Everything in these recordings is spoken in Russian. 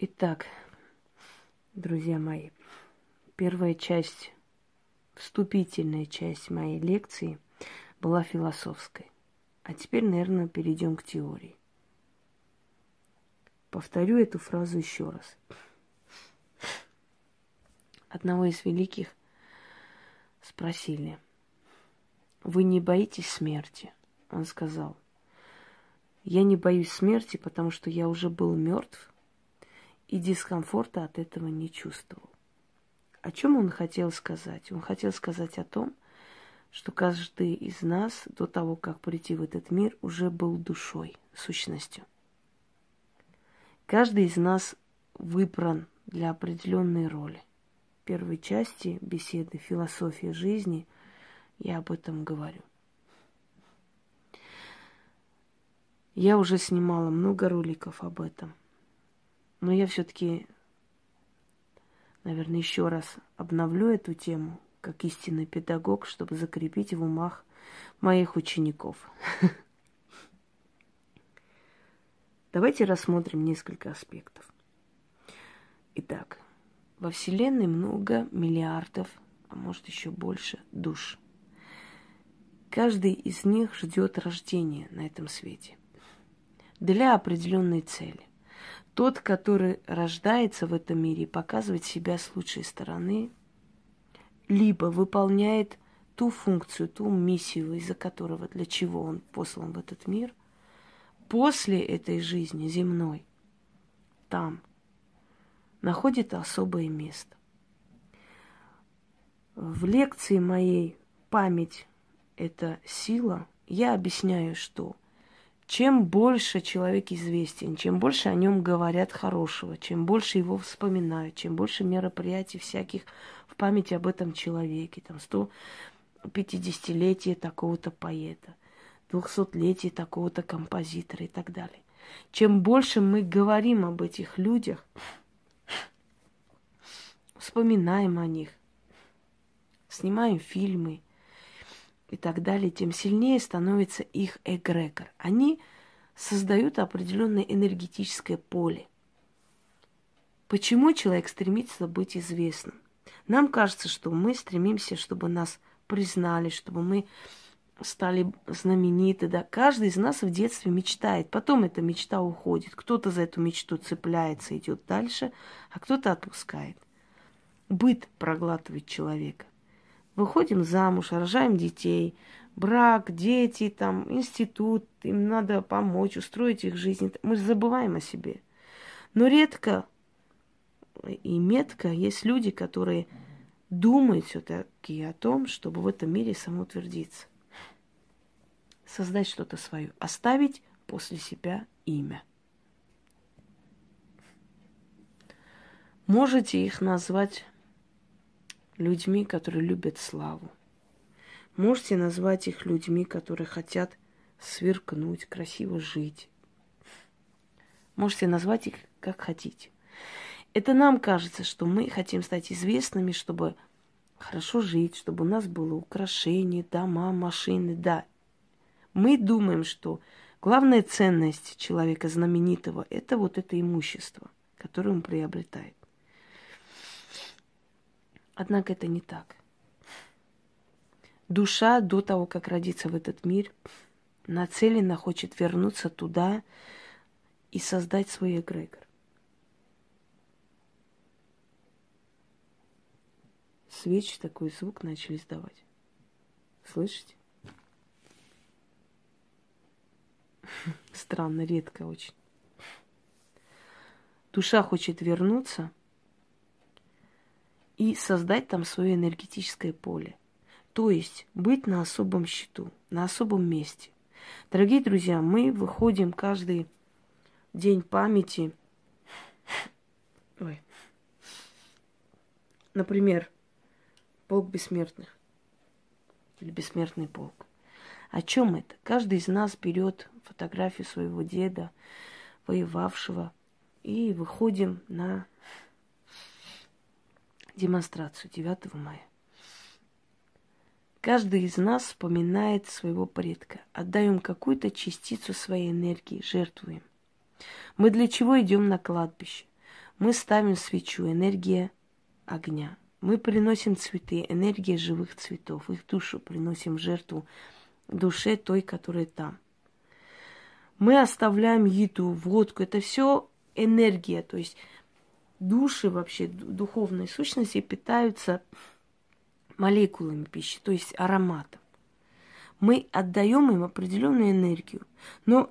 Итак, друзья мои, первая часть, вступительная часть моей лекции была философской. А теперь, наверное, перейдем к теории. Повторю эту фразу еще раз. Одного из великих спросили, вы не боитесь смерти? Он сказал, я не боюсь смерти, потому что я уже был мертв и дискомфорта от этого не чувствовал. О чем он хотел сказать? Он хотел сказать о том, что каждый из нас до того, как прийти в этот мир, уже был душой, сущностью. Каждый из нас выбран для определенной роли. В первой части беседы «Философия жизни» я об этом говорю. Я уже снимала много роликов об этом – но я все-таки, наверное, еще раз обновлю эту тему как истинный педагог, чтобы закрепить в умах моих учеников. Давайте рассмотрим несколько аспектов. Итак, во Вселенной много миллиардов, а может еще больше, душ. Каждый из них ждет рождения на этом свете для определенной цели. Тот, который рождается в этом мире и показывает себя с лучшей стороны, либо выполняет ту функцию, ту миссию, из-за которого, для чего он послан в этот мир, после этой жизни земной, там, находит особое место. В лекции моей «Память – это сила» я объясняю, что – чем больше человек известен, чем больше о нем говорят хорошего, чем больше его вспоминают, чем больше мероприятий всяких в памяти об этом человеке, там 150-летие такого-то поэта, 200-летие такого-то композитора и так далее. Чем больше мы говорим об этих людях, вспоминаем о них, снимаем фильмы, и так далее, тем сильнее становится их эгрегор. Они создают определенное энергетическое поле. Почему человек стремится быть известным? Нам кажется, что мы стремимся, чтобы нас признали, чтобы мы стали знамениты, да. Каждый из нас в детстве мечтает, потом эта мечта уходит. Кто-то за эту мечту цепляется, идет дальше, а кто-то отпускает. Быт проглатывает человека. Выходим замуж, рожаем детей, брак, дети, там, институт, им надо помочь, устроить их жизнь. Мы забываем о себе. Но редко и метко есть люди, которые думают все-таки о том, чтобы в этом мире самоутвердиться. Создать что-то свое, оставить после себя имя. Можете их назвать людьми, которые любят славу. Можете назвать их людьми, которые хотят сверкнуть, красиво жить. Можете назвать их как хотите. Это нам кажется, что мы хотим стать известными, чтобы хорошо жить, чтобы у нас было украшение, дома, машины, да. Мы думаем, что главная ценность человека знаменитого – это вот это имущество, которое он приобретает. Однако это не так. Душа до того, как родиться в этот мир, нацелена хочет вернуться туда и создать свой эгрегор. Свечи такой звук начали издавать. Слышите? Странно, редко очень. Душа хочет вернуться – и создать там свое энергетическое поле. То есть быть на особом счету, на особом месте. Дорогие друзья, мы выходим каждый день памяти. Ой. Например, полк бессмертных или бессмертный полк. О чем это? Каждый из нас берет фотографию своего деда, воевавшего, и выходим на демонстрацию 9 мая. Каждый из нас вспоминает своего предка. Отдаем какую-то частицу своей энергии, жертвуем. Мы для чего идем на кладбище? Мы ставим свечу, энергия огня. Мы приносим цветы, энергия живых цветов. Их душу приносим жертву душе той, которая там. Мы оставляем еду, водку. Это все энергия. То есть души вообще, духовные сущности питаются молекулами пищи, то есть ароматом. Мы отдаем им определенную энергию. Но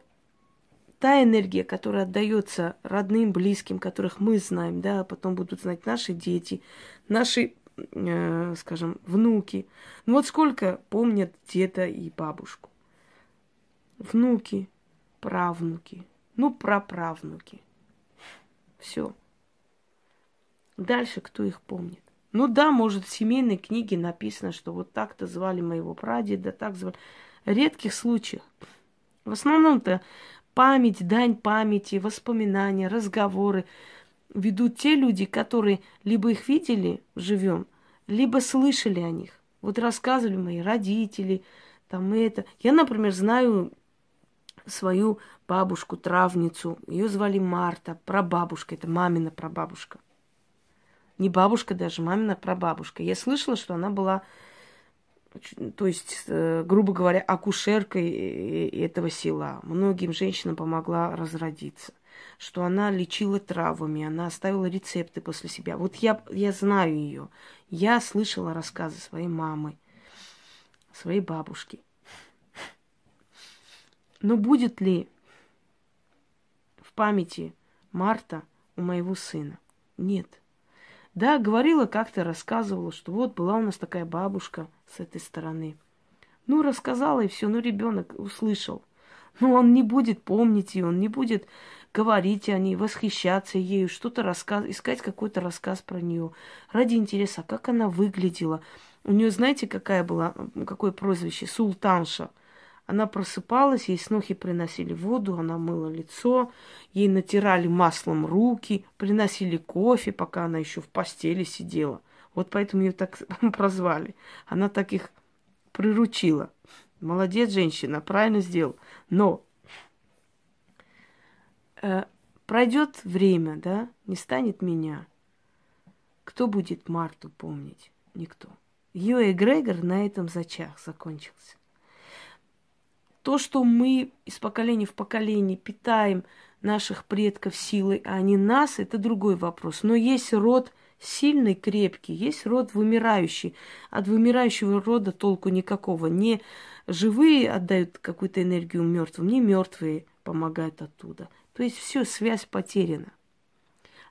та энергия, которая отдается родным, близким, которых мы знаем, да, потом будут знать наши дети, наши, э, скажем, внуки. Ну вот сколько помнят деда и бабушку. Внуки, правнуки, ну, праправнуки. Все. Дальше кто их помнит? Ну да, может, в семейной книге написано, что вот так-то звали моего прадеда, так звали. Редких случаях. В основном-то память, дань памяти, воспоминания, разговоры ведут те люди, которые либо их видели живем, либо слышали о них. Вот рассказывали мои родители, там это. Я, например, знаю свою бабушку, травницу. Ее звали Марта, прабабушка, это мамина прабабушка. Не бабушка даже, мамина прабабушка. Я слышала, что она была, то есть, э, грубо говоря, акушеркой этого села. Многим женщинам помогла разродиться. Что она лечила травами, она оставила рецепты после себя. Вот я, я знаю ее. Я слышала рассказы своей мамы, своей бабушки. Но будет ли в памяти Марта у моего сына? Нет. Да, говорила как-то, рассказывала, что вот была у нас такая бабушка с этой стороны. Ну, рассказала и все, ну, ребенок услышал. Но он не будет помнить ее, он не будет говорить о ней, восхищаться ею, что-то рассказывать, искать какой-то рассказ про нее. Ради интереса, как она выглядела. У нее, знаете, какая была, какое прозвище? Султанша – она просыпалась, ей снохи приносили воду, она мыла лицо, ей натирали маслом руки, приносили кофе, пока она еще в постели сидела. Вот поэтому ее так прозвали. Она так их приручила. Молодец, женщина, правильно сделал. Но э, пройдет время, да, не станет меня. Кто будет Марту помнить? Никто. Ее эгрегор на этом зачах закончился. То, что мы из поколения в поколение питаем наших предков силой, а не нас, это другой вопрос. Но есть род сильный, крепкий, есть род вымирающий. От вымирающего рода толку никакого. Не живые отдают какую-то энергию мертвым, не мертвые помогают оттуда. То есть все, связь потеряна.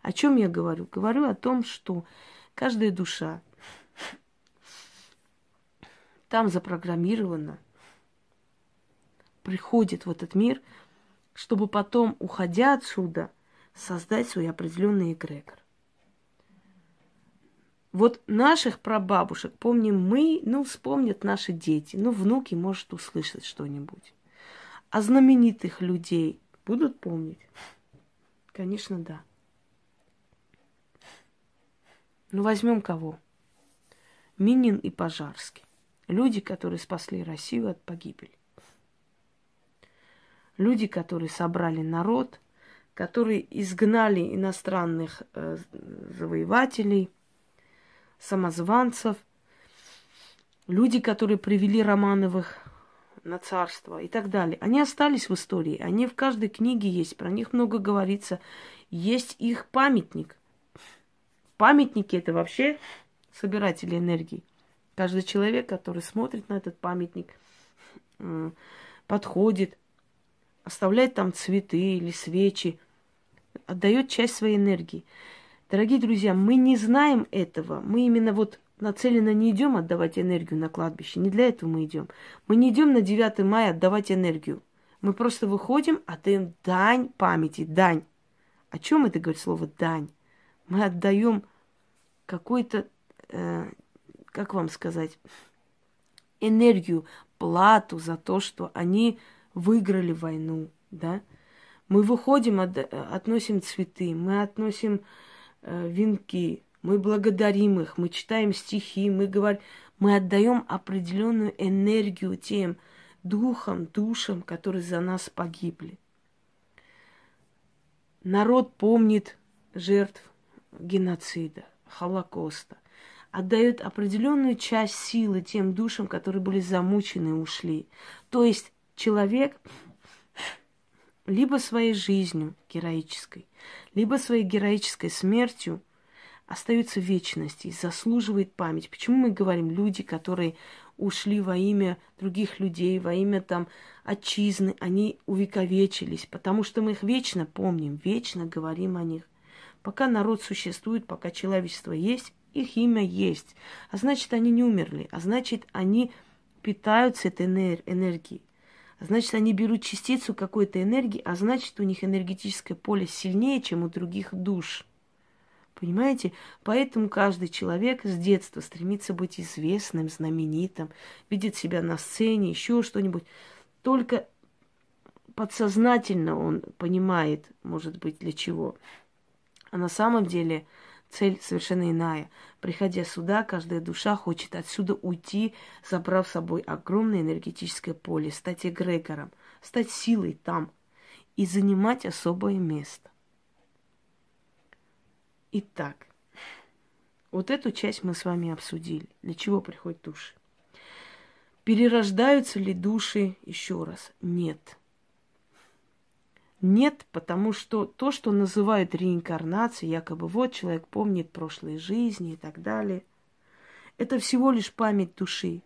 О чем я говорю? Говорю о том, что каждая душа там запрограммирована приходит в этот мир, чтобы потом, уходя отсюда, создать свой определенный эгрегор. Вот наших прабабушек помним мы, ну, вспомнят наши дети, ну, внуки, может, услышать что-нибудь. А знаменитых людей будут помнить? Конечно, да. Ну, возьмем кого? Минин и Пожарский. Люди, которые спасли Россию от погибели люди, которые собрали народ, которые изгнали иностранных э, завоевателей, самозванцев, люди, которые привели Романовых на царство и так далее. Они остались в истории, они в каждой книге есть, про них много говорится. Есть их памятник. Памятники это вообще собиратели энергии. Каждый человек, который смотрит на этот памятник, подходит, оставляет там цветы или свечи, отдает часть своей энергии. Дорогие друзья, мы не знаем этого. Мы именно вот нацеленно не идем отдавать энергию на кладбище. Не для этого мы идем. Мы не идем на 9 мая отдавать энергию. Мы просто выходим, отдаем дань памяти, дань. О чем это говорит слово дань? Мы отдаем какой-то, э, как вам сказать, энергию, плату за то, что они выиграли войну, да. Мы выходим, от, относим цветы, мы относим э, венки, мы благодарим их, мы читаем стихи, мы говорим, мы отдаем определенную энергию тем духам, душам, которые за нас погибли. Народ помнит жертв геноцида, Холокоста, отдает определенную часть силы тем душам, которые были замучены и ушли. То есть человек либо своей жизнью героической, либо своей героической смертью остается в вечности и заслуживает память. Почему мы говорим люди, которые ушли во имя других людей, во имя там отчизны, они увековечились, потому что мы их вечно помним, вечно говорим о них. Пока народ существует, пока человечество есть, их имя есть. А значит, они не умерли. А значит, они питаются этой энергией. Значит, они берут частицу какой-то энергии, а значит, у них энергетическое поле сильнее, чем у других душ. Понимаете? Поэтому каждый человек с детства стремится быть известным, знаменитым, видит себя на сцене, еще что-нибудь. Только подсознательно он понимает, может быть, для чего. А на самом деле цель совершенно иная. Приходя сюда, каждая душа хочет отсюда уйти, забрав с собой огромное энергетическое поле, стать эгрегором, стать силой там и занимать особое место. Итак, вот эту часть мы с вами обсудили. Для чего приходят души? Перерождаются ли души еще раз? Нет. Нет, потому что то, что называют реинкарнацией, якобы вот человек помнит прошлые жизни и так далее, это всего лишь память души.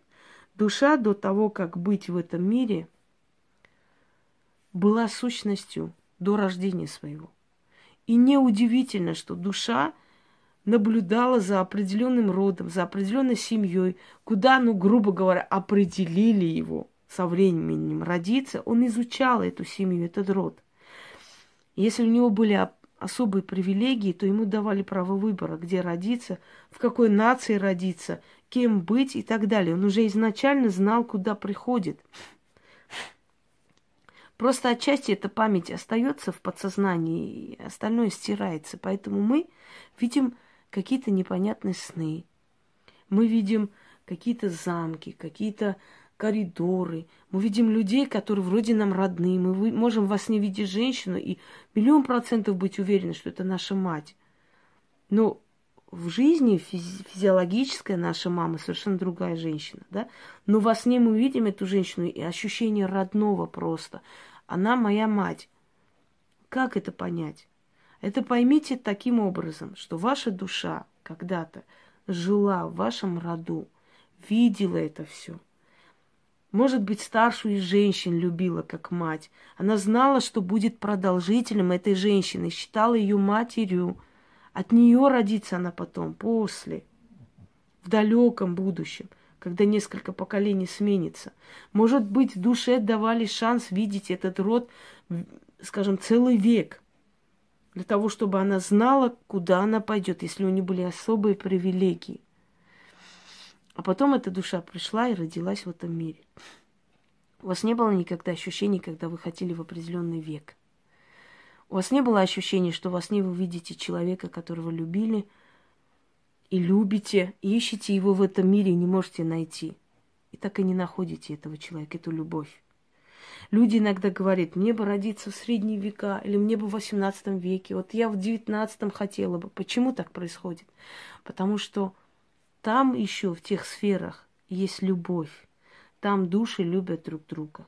Душа до того, как быть в этом мире, была сущностью до рождения своего. И неудивительно, что душа наблюдала за определенным родом, за определенной семьей, куда, ну, грубо говоря, определили его со временем родиться, он изучал эту семью, этот род – если у него были особые привилегии, то ему давали право выбора, где родиться, в какой нации родиться, кем быть и так далее. Он уже изначально знал, куда приходит. Просто отчасти эта память остается в подсознании, и остальное стирается. Поэтому мы видим какие-то непонятные сны. Мы видим какие-то замки, какие-то коридоры. Мы видим людей, которые вроде нам родные. Мы можем во сне видеть женщину и миллион процентов быть уверены, что это наша мать. Но в жизни физи- физиологическая наша мама совершенно другая женщина, да? Но во сне мы видим эту женщину и ощущение родного просто. Она моя мать. Как это понять? Это поймите таким образом, что ваша душа когда-то жила в вашем роду, видела это все – может быть, старшую из женщин любила как мать. Она знала, что будет продолжителем этой женщины, считала ее матерью. От нее родится она потом, после, в далеком будущем, когда несколько поколений сменится. Может быть, в душе давали шанс видеть этот род, скажем, целый век, для того, чтобы она знала, куда она пойдет, если у нее были особые привилегии. А потом эта душа пришла и родилась в этом мире. У вас не было никогда ощущений, когда вы хотели в определенный век. У вас не было ощущения, что во сне вы видите человека, которого любили и любите, и ищете его в этом мире и не можете найти. И так и не находите этого человека, эту любовь. Люди иногда говорят, мне бы родиться в средние века, или мне бы в 18 веке. Вот я в 19 хотела бы. Почему так происходит? Потому что там еще в тех сферах есть любовь. Там души любят друг друга.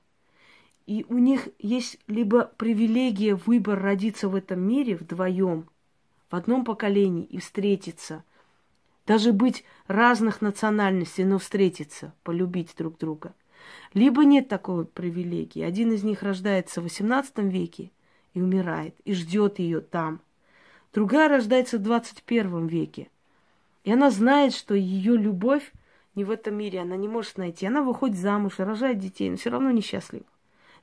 И у них есть либо привилегия выбор родиться в этом мире вдвоем, в одном поколении и встретиться. Даже быть разных национальностей, но встретиться, полюбить друг друга. Либо нет такой привилегии. Один из них рождается в XVIII веке и умирает, и ждет ее там. Другая рождается в 21 веке и она знает, что ее любовь не в этом мире, она не может найти. Она выходит замуж, рожает детей, но все равно несчастлива.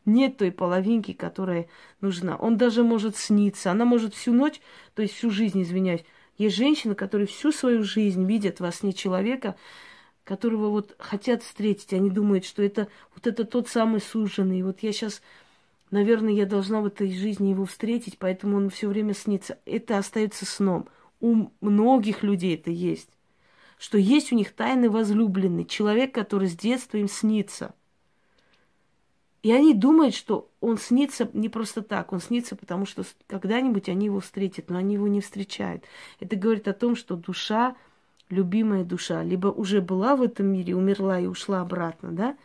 Нет той половинки, которая нужна. Он даже может сниться. Она может всю ночь, то есть всю жизнь, извиняюсь. Есть женщины, которые всю свою жизнь видят во сне человека, которого вот хотят встретить. Они думают, что это вот это тот самый суженый. Вот я сейчас, наверное, я должна в этой жизни его встретить, поэтому он все время снится. Это остается сном у многих людей это есть, что есть у них тайный возлюбленный, человек, который с детства им снится. И они думают, что он снится не просто так, он снится, потому что когда-нибудь они его встретят, но они его не встречают. Это говорит о том, что душа, любимая душа, либо уже была в этом мире, умерла и ушла обратно, да,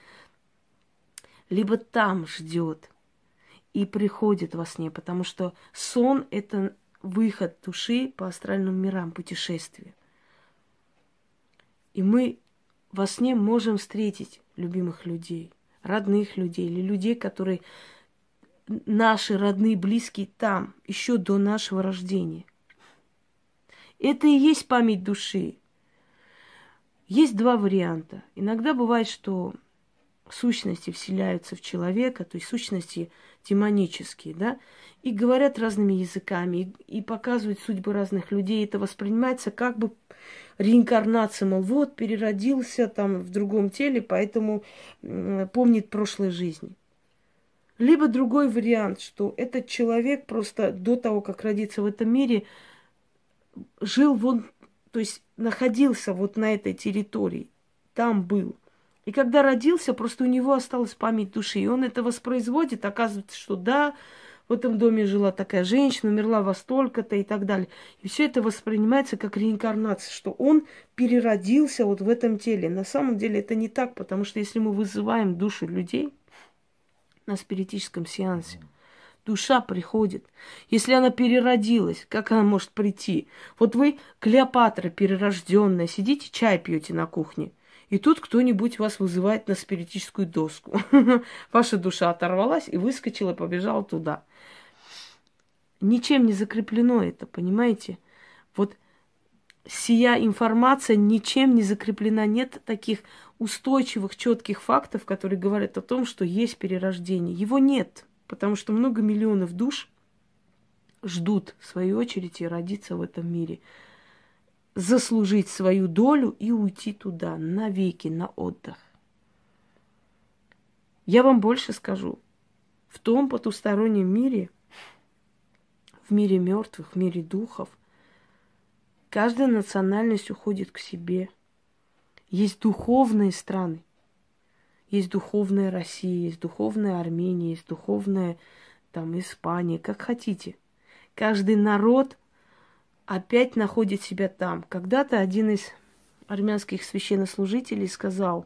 либо там ждет и приходит во сне, потому что сон – это выход души по астральным мирам, путешествие. И мы во сне можем встретить любимых людей – родных людей или людей, которые наши родные, близкие там, еще до нашего рождения. Это и есть память души. Есть два варианта. Иногда бывает, что сущности вселяются в человека, то есть сущности демонические, да, и говорят разными языками, и, и показывают судьбы разных людей. Это воспринимается как бы реинкарнация, мол, вот, переродился там в другом теле, поэтому помнит прошлой жизни. Либо другой вариант, что этот человек просто до того, как родиться в этом мире, жил вон, то есть находился вот на этой территории, там был. И когда родился, просто у него осталась память души, и он это воспроизводит, оказывается, что да, в этом доме жила такая женщина, умерла во столько-то и так далее. И все это воспринимается как реинкарнация, что он переродился вот в этом теле. На самом деле это не так, потому что если мы вызываем души людей на спиритическом сеансе, душа приходит. Если она переродилась, как она может прийти? Вот вы, Клеопатра перерожденная, сидите, чай пьете на кухне – и тут кто-нибудь вас вызывает на спиритическую доску. Ваша душа оторвалась и выскочила, побежала туда. Ничем не закреплено это, понимаете? Вот сия информация ничем не закреплена. Нет таких устойчивых, четких фактов, которые говорят о том, что есть перерождение. Его нет, потому что много миллионов душ ждут в свою очередь и родиться в этом мире заслужить свою долю и уйти туда навеки, на отдых. Я вам больше скажу. В том потустороннем мире, в мире мертвых, в мире духов, каждая национальность уходит к себе. Есть духовные страны. Есть духовная Россия, есть духовная Армения, есть духовная там Испания, как хотите. Каждый народ – опять находит себя там. Когда-то один из армянских священнослужителей сказал,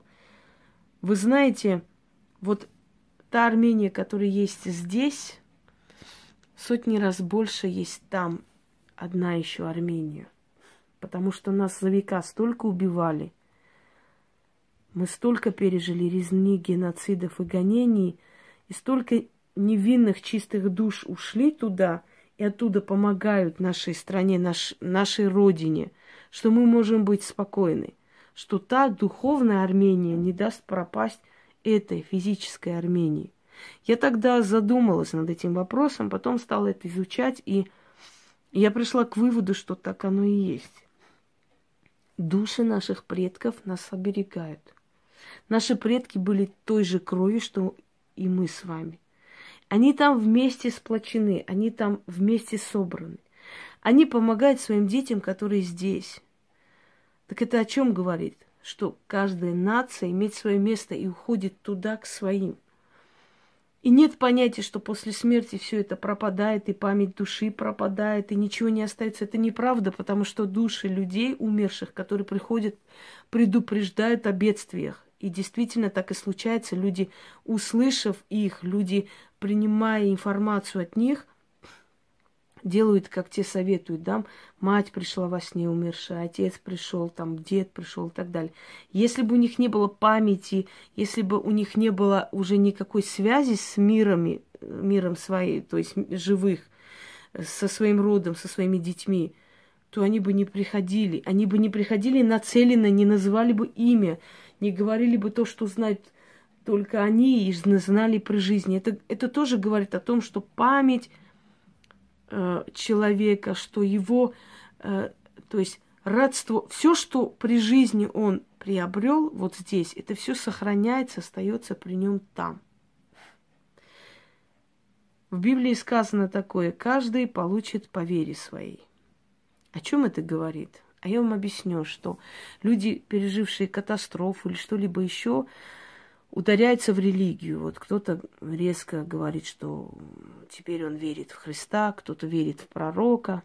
вы знаете, вот та Армения, которая есть здесь, сотни раз больше есть там одна еще Армения. Потому что нас за века столько убивали. Мы столько пережили резни, геноцидов и гонений, и столько невинных чистых душ ушли туда – и оттуда помогают нашей стране, наш, нашей родине, что мы можем быть спокойны, что та духовная Армения не даст пропасть этой физической Армении. Я тогда задумалась над этим вопросом, потом стала это изучать, и я пришла к выводу, что так оно и есть. Души наших предков нас оберегают. Наши предки были той же крови, что и мы с вами – они там вместе сплочены, они там вместе собраны. Они помогают своим детям, которые здесь. Так это о чем говорит? Что каждая нация имеет свое место и уходит туда к своим. И нет понятия, что после смерти все это пропадает, и память души пропадает, и ничего не остается. Это неправда, потому что души людей, умерших, которые приходят, предупреждают о бедствиях. И действительно так и случается. Люди, услышав их, люди принимая информацию от них, делают, как те советуют, да, мать пришла во сне умершая, отец пришел, там, дед пришел и так далее. Если бы у них не было памяти, если бы у них не было уже никакой связи с мирами, миром своей, то есть живых, со своим родом, со своими детьми, то они бы не приходили. Они бы не приходили нацеленно, не называли бы имя, не говорили бы то, что знают только они и знали при жизни. Это, это тоже говорит о том, что память э, человека, что его, э, то есть родство, все, что при жизни он приобрел вот здесь, это все сохраняется, остается при нем там. В Библии сказано такое, каждый получит по вере своей. О чем это говорит? А я вам объясню, что люди, пережившие катастрофу или что-либо еще, ударяется в религию. Вот кто-то резко говорит, что теперь он верит в Христа, кто-то верит в пророка.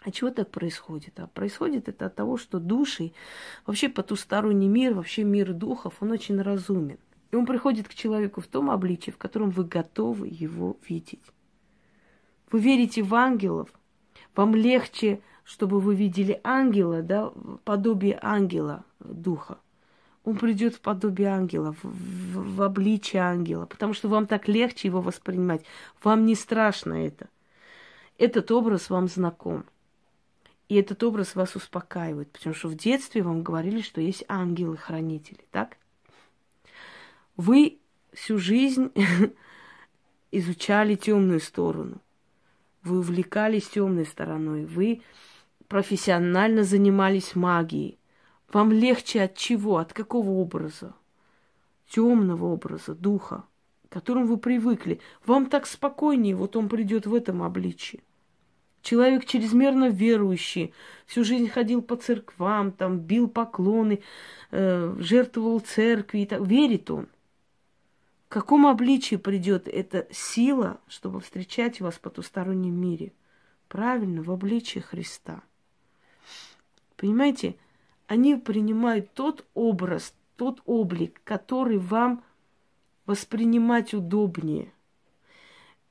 А чего так происходит? А происходит это от того, что души, вообще потусторонний мир, вообще мир духов, он очень разумен. И он приходит к человеку в том обличии, в котором вы готовы его видеть. Вы верите в ангелов, вам легче, чтобы вы видели ангела, да, подобие ангела, духа. Он придет в подобие ангела, в, в, в обличие ангела, потому что вам так легче его воспринимать. Вам не страшно это. Этот образ вам знаком. И этот образ вас успокаивает, потому что в детстве вам говорили, что есть ангелы-хранители, так? Вы всю жизнь изучали темную сторону. Вы увлекались темной стороной. Вы профессионально занимались магией. Вам легче от чего? От какого образа? Темного образа, духа, к которому вы привыкли. Вам так спокойнее, вот он придет в этом обличии. Человек чрезмерно верующий, всю жизнь ходил по церквам, там бил поклоны, э, жертвовал церкви, и так. верит он. В каком обличии придет эта сила, чтобы встречать вас в потустороннем мире? Правильно, в обличии Христа. Понимаете, они принимают тот образ, тот облик, который вам воспринимать удобнее.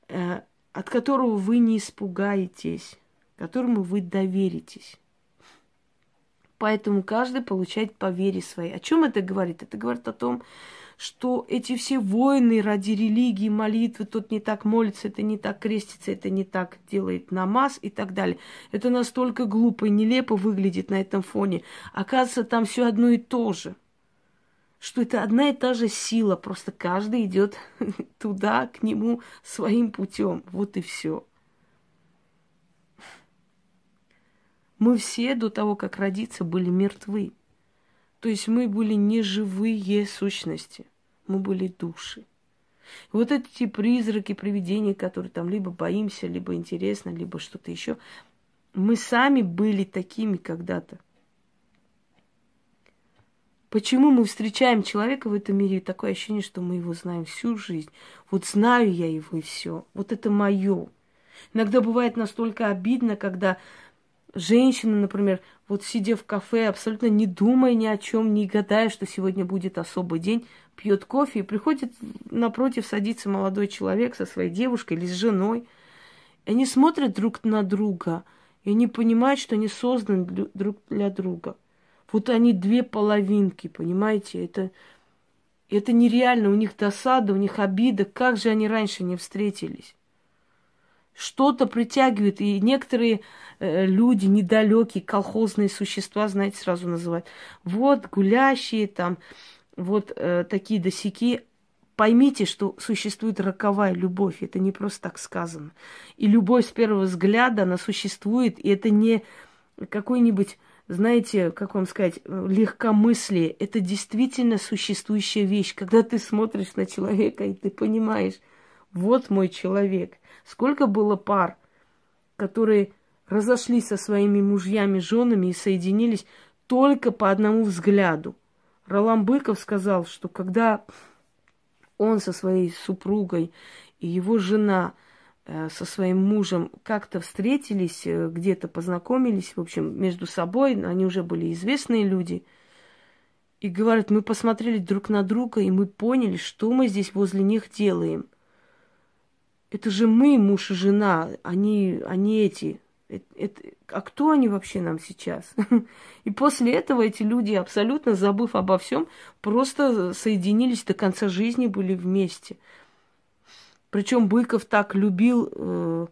Э, от которого вы не испугаетесь, которому вы доверитесь. Поэтому каждый получает по вере своей. О чем это говорит? Это говорит о том, что эти все войны ради религии, молитвы, тот не так молится, это не так крестится, это не так делает намаз и так далее. Это настолько глупо и нелепо выглядит на этом фоне. Оказывается, там все одно и то же что это одна и та же сила, просто каждый идет туда, к нему своим путем. Вот и все. Мы все до того, как родиться, были мертвы. То есть мы были не живые сущности, мы были души. Вот эти призраки, привидения, которые там либо боимся, либо интересно, либо что-то еще, мы сами были такими когда-то. Почему мы встречаем человека в этом мире, и такое ощущение, что мы его знаем всю жизнь. Вот знаю я его и все. Вот это мое. Иногда бывает настолько обидно, когда женщина, например, вот сидя в кафе, абсолютно не думая ни о чем, не гадая, что сегодня будет особый день, пьет кофе и приходит напротив, садится молодой человек со своей девушкой или с женой. И они смотрят друг на друга, и они понимают, что они созданы друг для друга. Вот они две половинки, понимаете? Это, это нереально. У них досада, у них обида. Как же они раньше не встретились? Что-то притягивает. И некоторые э, люди, недалекие, колхозные существа, знаете, сразу называют. Вот гулящие там, вот э, такие досяки. Поймите, что существует роковая любовь. Это не просто так сказано. И любовь с первого взгляда, она существует. И это не какой-нибудь знаете, как вам сказать, легкомыслие – это действительно существующая вещь. Когда ты смотришь на человека, и ты понимаешь, вот мой человек. Сколько было пар, которые разошлись со своими мужьями, женами и соединились только по одному взгляду. Ролан Быков сказал, что когда он со своей супругой и его жена – Э, со своим мужем как-то встретились, э, где-то познакомились, в общем, между собой, они уже были известные люди. И говорят, мы посмотрели друг на друга, и мы поняли, что мы здесь возле них делаем. Это же мы, муж и жена, они, они эти. Это, это, а кто они вообще нам сейчас? И после этого эти люди, абсолютно забыв обо всем, просто соединились до конца жизни, были вместе. Причем Быков так любил э,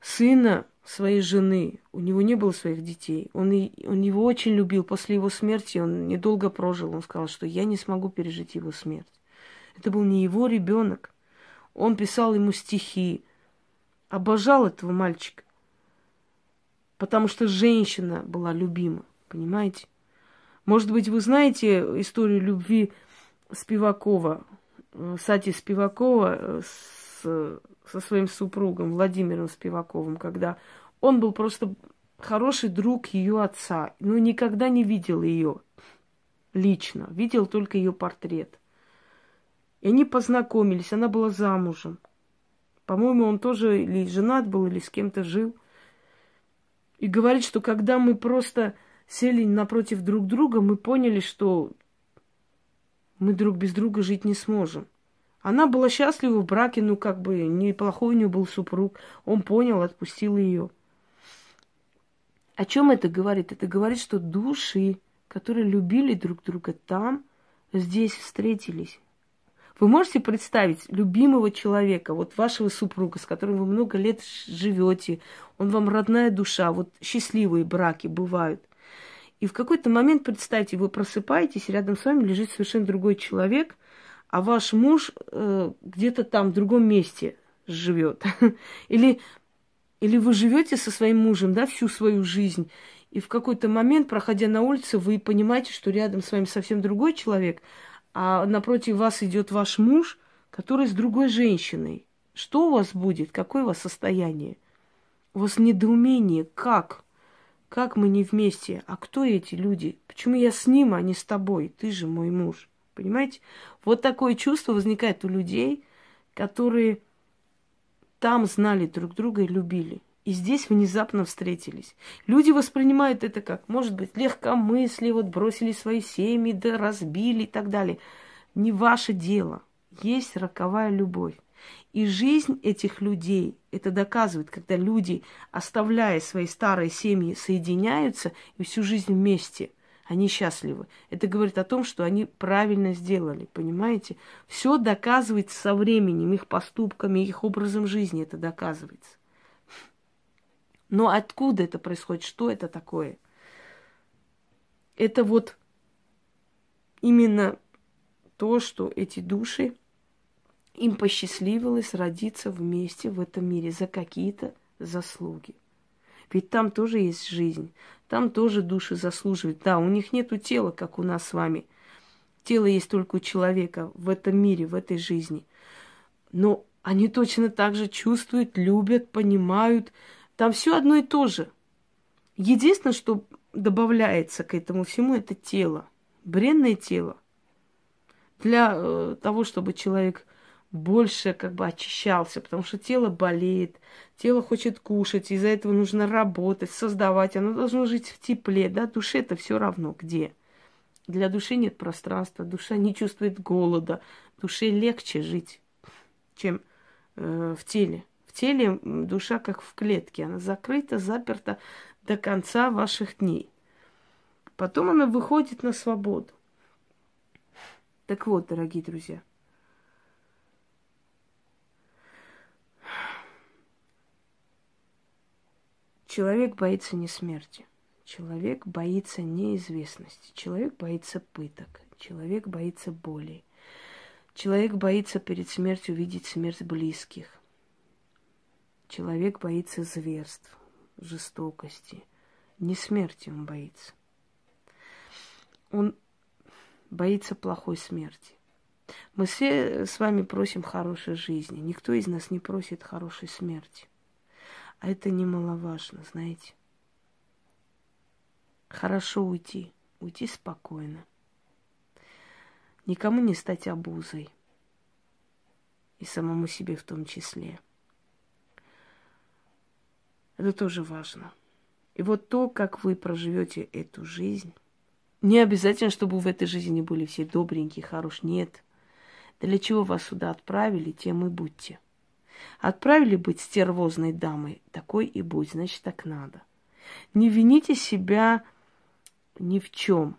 сына своей жены. У него не было своих детей. Он, он его очень любил. После его смерти он недолго прожил. Он сказал, что я не смогу пережить его смерть. Это был не его ребенок. Он писал ему стихи. Обожал этого мальчика. Потому что женщина была любима. Понимаете? Может быть, вы знаете историю любви Спивакова, э, Сати Спивакова э, с со своим супругом Владимиром Спиваковым, когда он был просто хороший друг ее отца, но никогда не видел ее лично, видел только ее портрет. И они познакомились, она была замужем. По-моему, он тоже или женат был, или с кем-то жил. И говорит, что когда мы просто сели напротив друг друга, мы поняли, что мы друг без друга жить не сможем. Она была счастлива в браке, ну как бы неплохой у нее был супруг. Он понял, отпустил ее. О чем это говорит? Это говорит, что души, которые любили друг друга там, здесь встретились. Вы можете представить любимого человека, вот вашего супруга, с которым вы много лет живете, он вам родная душа, вот счастливые браки бывают. И в какой-то момент, представьте, вы просыпаетесь, рядом с вами лежит совершенно другой человек, а ваш муж э, где-то там, в другом месте живет. Или, или вы живете со своим мужем, да, всю свою жизнь, и в какой-то момент, проходя на улице, вы понимаете, что рядом с вами совсем другой человек, а напротив вас идет ваш муж, который с другой женщиной. Что у вас будет? Какое у вас состояние? У вас недоумение. Как? Как мы не вместе? А кто эти люди? Почему я с ним, а не с тобой? Ты же мой муж. Понимаете? Вот такое чувство возникает у людей, которые там знали друг друга и любили. И здесь внезапно встретились. Люди воспринимают это как, может быть, легкомыслие, вот бросили свои семьи, да разбили и так далее. Не ваше дело. Есть роковая любовь. И жизнь этих людей это доказывает, когда люди, оставляя свои старые семьи, соединяются и всю жизнь вместе. Они счастливы. Это говорит о том, что они правильно сделали, понимаете? Все доказывается со временем, их поступками, их образом жизни это доказывается. Но откуда это происходит? Что это такое? Это вот именно то, что эти души им посчастливилось родиться вместе в этом мире за какие-то заслуги. Ведь там тоже есть жизнь, там тоже души заслуживают. Да, у них нету тела, как у нас с вами. Тело есть только у человека в этом мире, в этой жизни. Но они точно так же чувствуют, любят, понимают. Там все одно и то же. Единственное, что добавляется к этому всему, это тело. Бренное тело. Для э, того, чтобы человек больше как бы очищался, потому что тело болеет, тело хочет кушать, из-за этого нужно работать, создавать, оно должно жить в тепле, да, душе это все равно где. Для души нет пространства, душа не чувствует голода, душе легче жить, чем э, в теле. Теле душа как в клетке, она закрыта, заперта до конца ваших дней. Потом она выходит на свободу. Так вот, дорогие друзья, Человек боится не смерти. Человек боится неизвестности. Человек боится пыток. Человек боится боли. Человек боится перед смертью видеть смерть близких. Человек боится зверств, жестокости. Не смерти он боится. Он боится плохой смерти. Мы все с вами просим хорошей жизни. Никто из нас не просит хорошей смерти. А это немаловажно, знаете. Хорошо уйти, уйти спокойно. Никому не стать обузой. И самому себе в том числе. Это тоже важно. И вот то, как вы проживете эту жизнь, не обязательно, чтобы в этой жизни были все добренькие, хорошие. Нет. Для чего вас сюда отправили, тем и будьте. Отправили быть стервозной дамой, такой и будь, значит, так надо. Не вините себя ни в чем.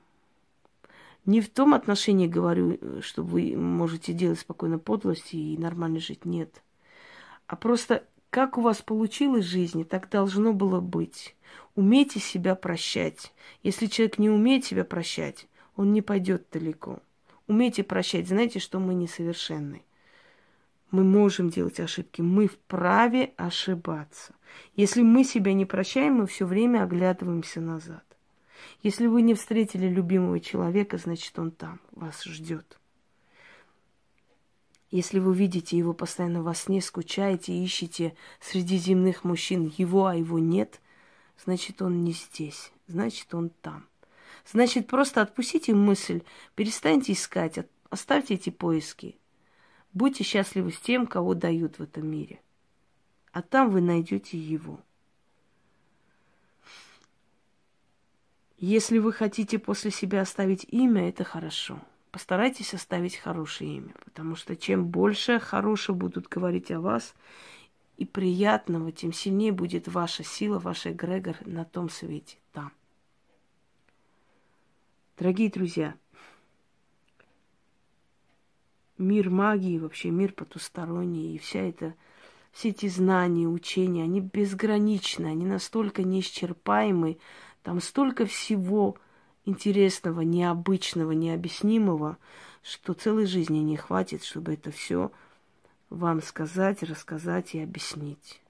Не в том отношении говорю, что вы можете делать спокойно подлости и нормально жить. Нет. А просто как у вас получилось в жизни, так должно было быть. Умейте себя прощать. Если человек не умеет себя прощать, он не пойдет далеко. Умейте прощать. Знаете, что мы несовершенны. Мы можем делать ошибки, мы вправе ошибаться. Если мы себя не прощаем, мы все время оглядываемся назад. Если вы не встретили любимого человека, значит он там, вас ждет. Если вы видите его постоянно во сне, скучаете, ищете среди земных мужчин его, а его нет, значит он не здесь, значит он там. Значит, просто отпустите мысль, перестаньте искать, оставьте эти поиски. Будьте счастливы с тем, кого дают в этом мире. А там вы найдете его. Если вы хотите после себя оставить имя, это хорошо. Постарайтесь оставить хорошее имя, потому что чем больше хорошего будут говорить о вас и приятного, тем сильнее будет ваша сила, ваш эгрегор на том свете, там. Дорогие друзья, мир магии, вообще мир потусторонний, и вся эта, все эти знания, учения, они безграничны, они настолько неисчерпаемы, там столько всего интересного, необычного, необъяснимого, что целой жизни не хватит, чтобы это все вам сказать, рассказать и объяснить.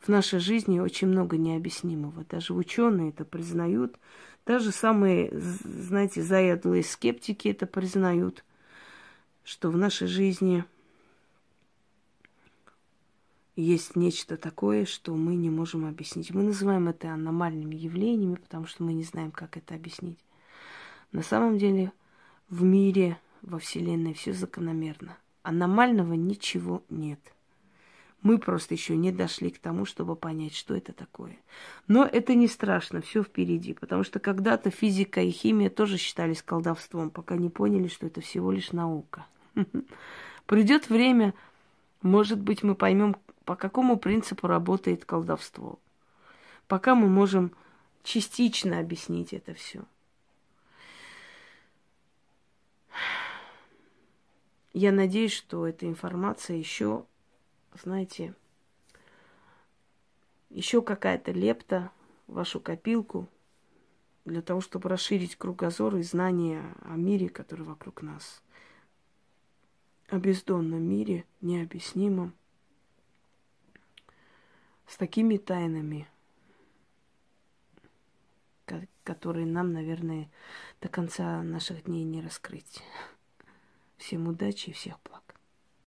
В нашей жизни очень много необъяснимого. Даже ученые это признают. Даже самые, знаете, заядлые скептики это признают, что в нашей жизни – есть нечто такое, что мы не можем объяснить. Мы называем это аномальными явлениями, потому что мы не знаем, как это объяснить. На самом деле в мире, во Вселенной все закономерно. Аномального ничего нет. Мы просто еще не дошли к тому, чтобы понять, что это такое. Но это не страшно, все впереди, потому что когда-то физика и химия тоже считались колдовством, пока не поняли, что это всего лишь наука. Придет время, может быть, мы поймем, по какому принципу работает колдовство. Пока мы можем частично объяснить это все. Я надеюсь, что эта информация еще, знаете, еще какая-то лепта в вашу копилку для того, чтобы расширить кругозор и знания о мире, который вокруг нас. О бездонном мире, необъяснимом с такими тайнами, которые нам, наверное, до конца наших дней не раскрыть. Всем удачи и всех благ.